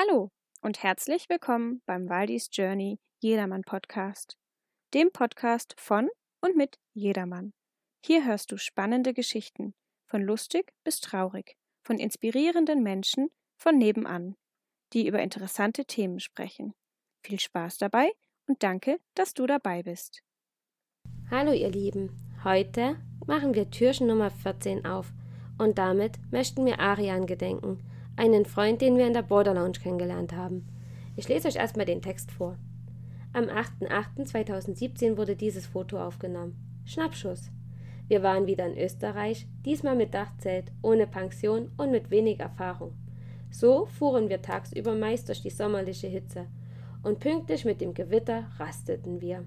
Hallo und herzlich willkommen beim Waldis Journey Jedermann Podcast, dem Podcast von und mit Jedermann. Hier hörst du spannende Geschichten, von lustig bis traurig, von inspirierenden Menschen von nebenan, die über interessante Themen sprechen. Viel Spaß dabei und danke, dass du dabei bist. Hallo ihr Lieben, heute machen wir Türchen Nummer 14 auf und damit möchten wir Arian gedenken, einen Freund, den wir in der Border Lounge kennengelernt haben. Ich lese euch erstmal den Text vor. Am 8.8.2017 wurde dieses Foto aufgenommen. Schnappschuss. Wir waren wieder in Österreich, diesmal mit Dachzelt, ohne Pension und mit wenig Erfahrung. So fuhren wir tagsüber meist durch die sommerliche Hitze. Und pünktlich mit dem Gewitter rasteten wir.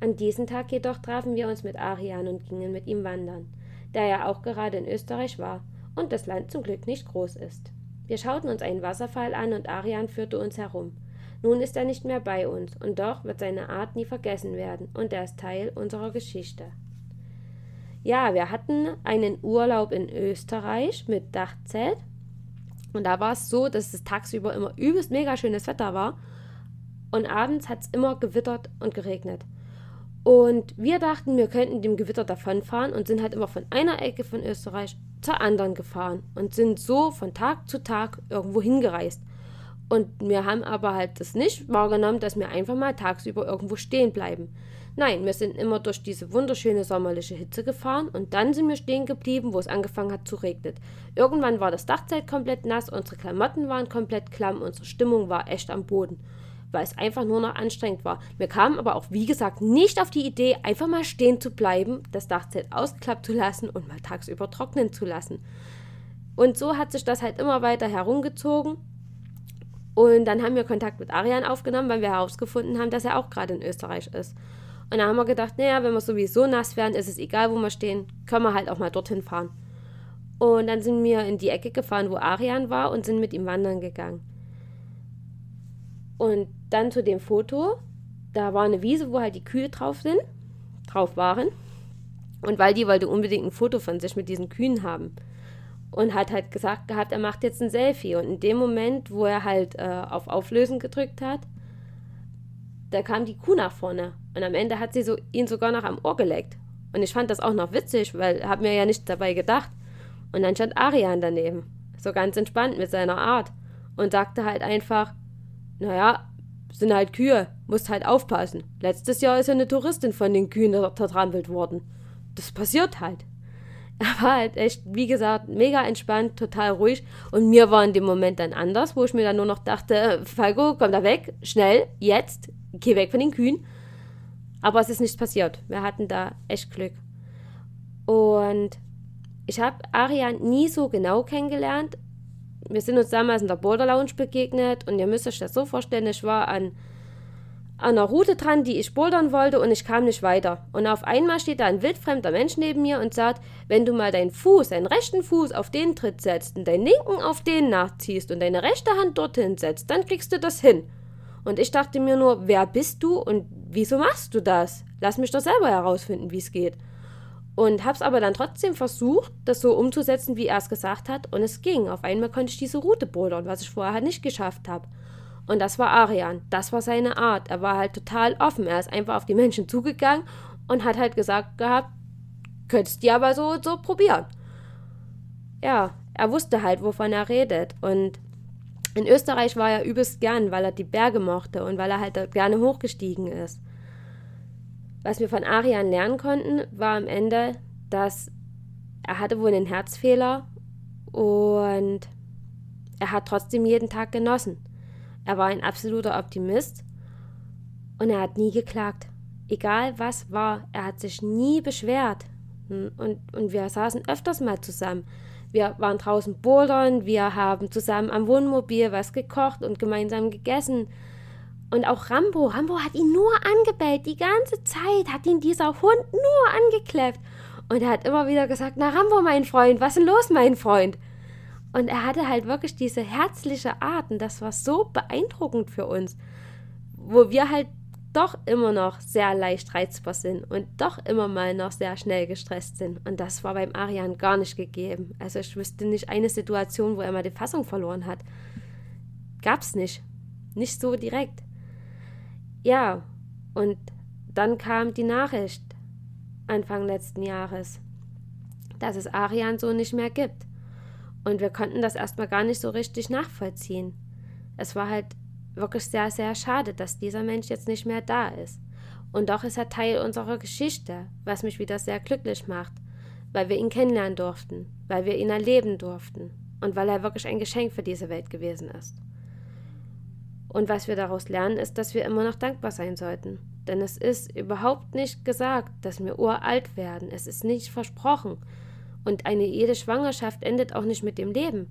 An diesem Tag jedoch trafen wir uns mit Arian und gingen mit ihm wandern, der ja auch gerade in Österreich war und das Land zum Glück nicht groß ist. Wir schauten uns einen Wasserfall an und Arian führte uns herum. Nun ist er nicht mehr bei uns, und doch wird seine Art nie vergessen werden, und er ist Teil unserer Geschichte. Ja, wir hatten einen Urlaub in Österreich mit Dachzelt. Und da war es so, dass es tagsüber immer übelst mega schönes Wetter war. Und abends hat es immer gewittert und geregnet. Und wir dachten, wir könnten dem Gewitter davonfahren und sind halt immer von einer Ecke von Österreich zur anderen gefahren und sind so von Tag zu Tag irgendwo hingereist. Und wir haben aber halt das nicht wahrgenommen, dass wir einfach mal tagsüber irgendwo stehen bleiben. Nein, wir sind immer durch diese wunderschöne sommerliche Hitze gefahren und dann sind wir stehen geblieben, wo es angefangen hat zu regnen. Irgendwann war das Dachzelt komplett nass, unsere Klamotten waren komplett klamm, unsere Stimmung war echt am Boden weil es einfach nur noch anstrengend war. Wir kamen aber auch, wie gesagt, nicht auf die Idee, einfach mal stehen zu bleiben, das Dachzelt ausgeklappt zu lassen und mal tagsüber trocknen zu lassen. Und so hat sich das halt immer weiter herumgezogen. Und dann haben wir Kontakt mit Arian aufgenommen, weil wir herausgefunden haben, dass er auch gerade in Österreich ist. Und da haben wir gedacht, naja, wenn wir sowieso nass werden, ist es egal, wo wir stehen, können wir halt auch mal dorthin fahren. Und dann sind wir in die Ecke gefahren, wo Arian war und sind mit ihm wandern gegangen. Und dann zu dem Foto, da war eine Wiese, wo halt die Kühe drauf sind, drauf waren. Und Waldi wollte unbedingt ein Foto von sich mit diesen Kühen haben. Und hat halt gesagt gehabt, er macht jetzt ein Selfie. Und in dem Moment, wo er halt äh, auf Auflösen gedrückt hat, da kam die Kuh nach vorne. Und am Ende hat sie so, ihn sogar noch am Ohr geleckt. Und ich fand das auch noch witzig, weil habe mir ja nichts dabei gedacht. Und dann stand Arian daneben, so ganz entspannt mit seiner Art und sagte halt einfach, naja, sind halt Kühe, musst halt aufpassen. Letztes Jahr ist ja eine Touristin von den Kühen zertrampelt worden. Das passiert halt. Er war halt echt, wie gesagt, mega entspannt, total ruhig. Und mir war in dem Moment dann anders, wo ich mir dann nur noch dachte, Falco, komm da weg, schnell, jetzt, geh weg von den Kühen. Aber es ist nichts passiert. Wir hatten da echt Glück. Und ich habe Arian nie so genau kennengelernt, wir sind uns damals in der Border Lounge begegnet und ihr müsst euch das so vorstellen, ich war an, an einer Route dran, die ich bouldern wollte und ich kam nicht weiter. Und auf einmal steht da ein wildfremder Mensch neben mir und sagt, wenn du mal deinen Fuß, deinen rechten Fuß auf den Tritt setzt und deinen linken auf den nachziehst und deine rechte Hand dorthin setzt, dann kriegst du das hin. Und ich dachte mir nur, wer bist du und wieso machst du das? Lass mich doch selber herausfinden, wie es geht. Und habe es aber dann trotzdem versucht, das so umzusetzen, wie er es gesagt hat. Und es ging. Auf einmal konnte ich diese Route bouldern, was ich vorher halt nicht geschafft habe. Und das war Arian. Das war seine Art. Er war halt total offen. Er ist einfach auf die Menschen zugegangen und hat halt gesagt gehabt, könntest du aber so, so probieren. Ja, er wusste halt, wovon er redet. Und in Österreich war er übelst gern, weil er die Berge mochte und weil er halt gerne hochgestiegen ist. Was wir von Arian lernen konnten, war am Ende, dass er hatte wohl einen Herzfehler und er hat trotzdem jeden Tag genossen. Er war ein absoluter Optimist und er hat nie geklagt. Egal was war, er hat sich nie beschwert. Und, und wir saßen öfters mal zusammen. Wir waren draußen bouldern, wir haben zusammen am Wohnmobil was gekocht und gemeinsam gegessen. Und auch Rambo, Rambo hat ihn nur angebellt, die ganze Zeit hat ihn dieser Hund nur angekläfft. Und er hat immer wieder gesagt, na Rambo, mein Freund, was ist denn los, mein Freund? Und er hatte halt wirklich diese herzliche Art und das war so beeindruckend für uns, wo wir halt doch immer noch sehr leicht reizbar sind und doch immer mal noch sehr schnell gestresst sind. Und das war beim Arian gar nicht gegeben. Also ich wüsste nicht eine Situation, wo er mal die Fassung verloren hat gab's nicht. Nicht so direkt. Ja, und dann kam die Nachricht Anfang letzten Jahres, dass es Arian so nicht mehr gibt. Und wir konnten das erstmal gar nicht so richtig nachvollziehen. Es war halt wirklich sehr, sehr schade, dass dieser Mensch jetzt nicht mehr da ist. Und doch ist er Teil unserer Geschichte, was mich wieder sehr glücklich macht, weil wir ihn kennenlernen durften, weil wir ihn erleben durften und weil er wirklich ein Geschenk für diese Welt gewesen ist. Und was wir daraus lernen, ist, dass wir immer noch dankbar sein sollten. Denn es ist überhaupt nicht gesagt, dass wir uralt werden. Es ist nicht versprochen. Und eine jede Schwangerschaft endet auch nicht mit dem Leben.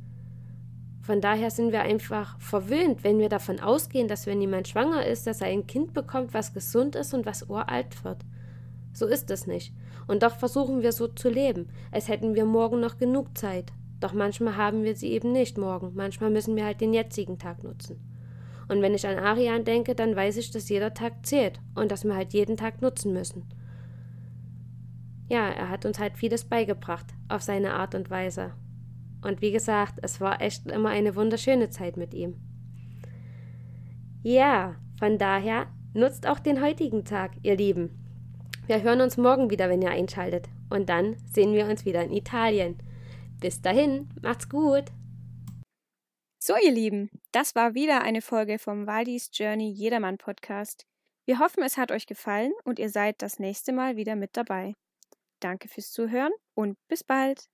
Von daher sind wir einfach verwöhnt, wenn wir davon ausgehen, dass wenn jemand schwanger ist, dass er ein Kind bekommt, was gesund ist und was uralt wird. So ist es nicht. Und doch versuchen wir so zu leben, als hätten wir morgen noch genug Zeit. Doch manchmal haben wir sie eben nicht morgen. Manchmal müssen wir halt den jetzigen Tag nutzen. Und wenn ich an Arian denke, dann weiß ich, dass jeder Tag zählt und dass wir halt jeden Tag nutzen müssen. Ja, er hat uns halt vieles beigebracht, auf seine Art und Weise. Und wie gesagt, es war echt immer eine wunderschöne Zeit mit ihm. Ja, von daher nutzt auch den heutigen Tag, ihr Lieben. Wir hören uns morgen wieder, wenn ihr einschaltet. Und dann sehen wir uns wieder in Italien. Bis dahin, macht's gut! So, ihr Lieben, das war wieder eine Folge vom Waldis Journey Jedermann Podcast. Wir hoffen, es hat euch gefallen und ihr seid das nächste Mal wieder mit dabei. Danke fürs Zuhören und bis bald.